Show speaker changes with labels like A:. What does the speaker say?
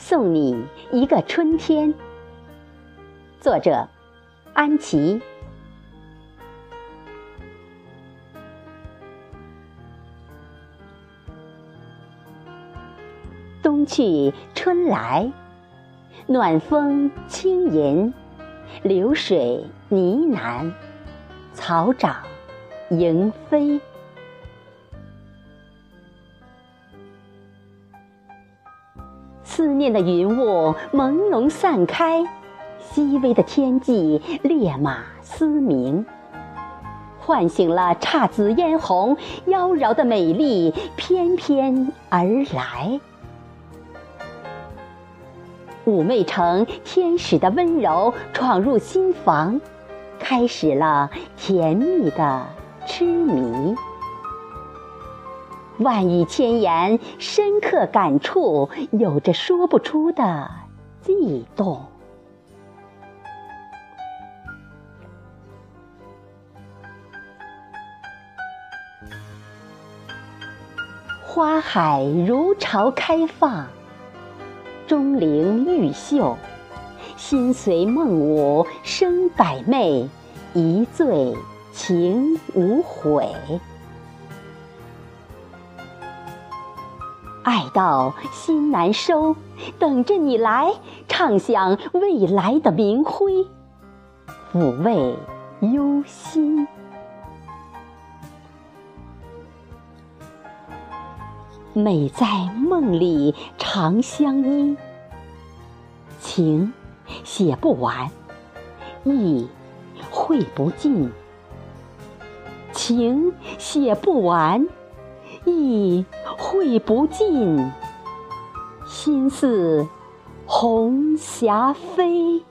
A: 送你一个春天。作者：安琪。冬去春来，暖风轻吟，流水呢喃，草长莺飞。思念的云雾朦胧散开，熹微的天际烈马嘶鸣，唤醒了姹紫嫣红妖娆的美丽翩翩而来。妩媚成天使的温柔闯入心房，开始了甜蜜的痴迷。万语千言，深刻感触，有着说不出的悸动。花海如潮开放，钟灵毓秀，心随梦舞生百媚，一醉情无悔。爱到心难收，等着你来唱响未来的明辉，抚慰忧心。美在梦里常相依，情写不完，意绘不尽，情写不完。意会不尽，心似红霞飞。